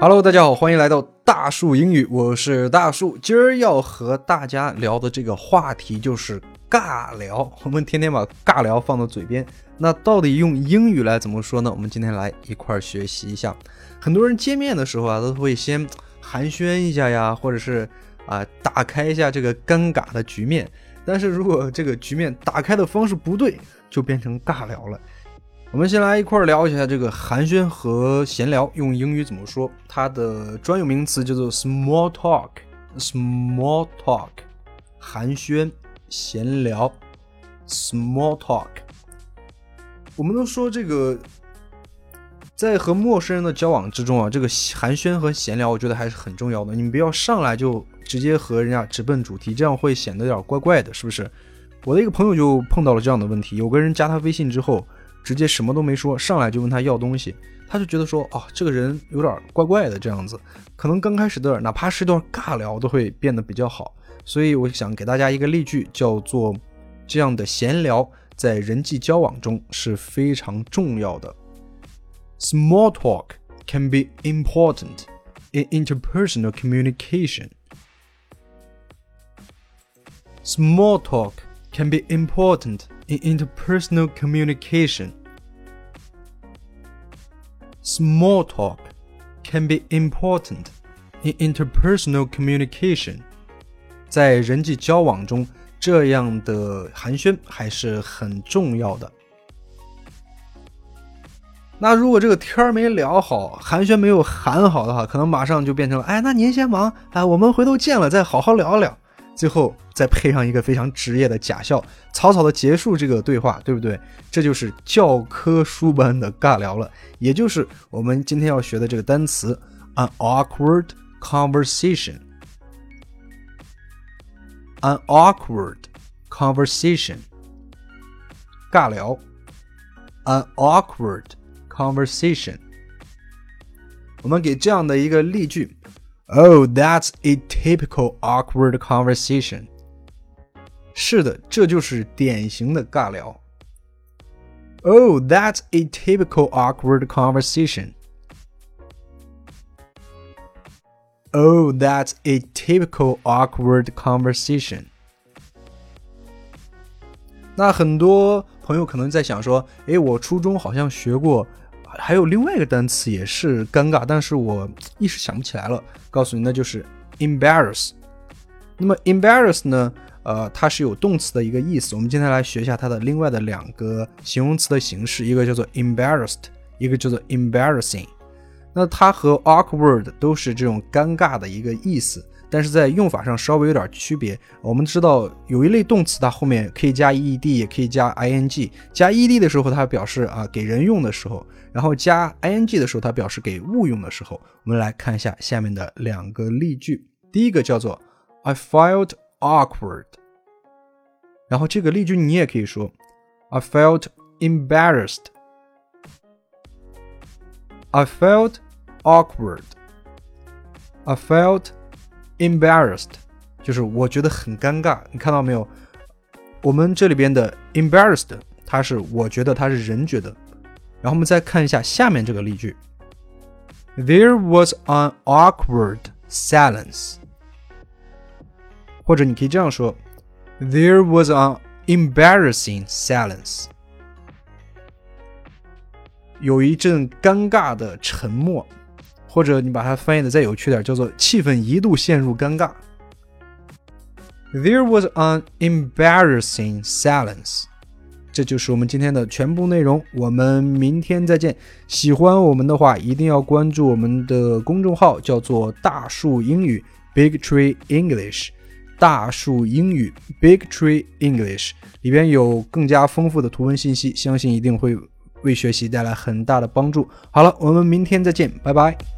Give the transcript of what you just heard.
Hello，大家好，欢迎来到大树英语，我是大树。今儿要和大家聊的这个话题就是尬聊。我们天天把尬聊放到嘴边，那到底用英语来怎么说呢？我们今天来一块儿学习一下。很多人见面的时候啊，都会先寒暄一下呀，或者是啊打开一下这个尴尬的局面。但是如果这个局面打开的方式不对，就变成尬聊了。我们先来一块儿聊一下这个寒暄和闲聊用英语怎么说？它的专有名词叫做 small talk，small talk，寒暄、闲聊，small talk。我们都说这个在和陌生人的交往之中啊，这个寒暄和闲聊，我觉得还是很重要的。你们不要上来就直接和人家直奔主题，这样会显得有点怪怪的，是不是？我的一个朋友就碰到了这样的问题，有个人加他微信之后。直接什么都没说，上来就问他要东西，他就觉得说，哦，这个人有点怪怪的这样子，可能刚开始的哪怕是一段尬聊都会变得比较好。所以我想给大家一个例句，叫做这样的闲聊在人际交往中是非常重要的。Small talk can be important in interpersonal communication. Small talk can be important in interpersonal communication. Small talk can be important in interpersonal communication. 在人际交往中，这样的寒暄还是很重要的。那如果这个天儿没聊好，寒暄没有喊好的话，可能马上就变成了，哎，那您先忙，哎，我们回头见了再好好聊聊。最后再配上一个非常职业的假笑，草草的结束这个对话，对不对？这就是教科书般的尬聊了，也就是我们今天要学的这个单词：an awkward conversation。an awkward conversation，尬聊。an awkward conversation。我们给这样的一个例句。Oh, that's a typical awkward conversation. 是的，这就是典型的尬聊。Oh, that's a typical awkward conversation. Oh, that's a typical awkward conversation. 那很多朋友可能在想说，诶，我初中好像学过 还有另外一个单词也是尴尬，但是我一时想不起来了。告诉你，那就是 embarrass。那么 embarrass 呢？呃，它是有动词的一个意思。我们今天来学一下它的另外的两个形容词的形式，一个叫做 embarrassed，一个叫做 embarrassing。那它和 awkward 都是这种尴尬的一个意思。但是在用法上稍微有点区别。我们知道有一类动词，它后面可以加 ed，也可以加 ing。加 ed 的时候，它表示啊给人用的时候；然后加 ing 的时候，它表示给物用的时候。我们来看一下下面的两个例句。第一个叫做 I felt awkward。然后这个例句你也可以说 I felt embarrassed。I felt awkward。I felt Embarrassed，就是我觉得很尴尬。你看到没有？我们这里边的 embarrassed，它是我觉得它是人觉得。然后我们再看一下下面这个例句：There was an awkward silence。或者你可以这样说：There was an embarrassing silence。 有一阵尴尬的沉默。或者你把它翻译的再有趣点，叫做气氛一度陷入尴尬。There was an embarrassing silence。这就是我们今天的全部内容，我们明天再见。喜欢我们的话，一定要关注我们的公众号，叫做大树英语 （Big Tree English）。大树英语 （Big Tree English） 里边有更加丰富的图文信息，相信一定会为学习带来很大的帮助。好了，我们明天再见，拜拜。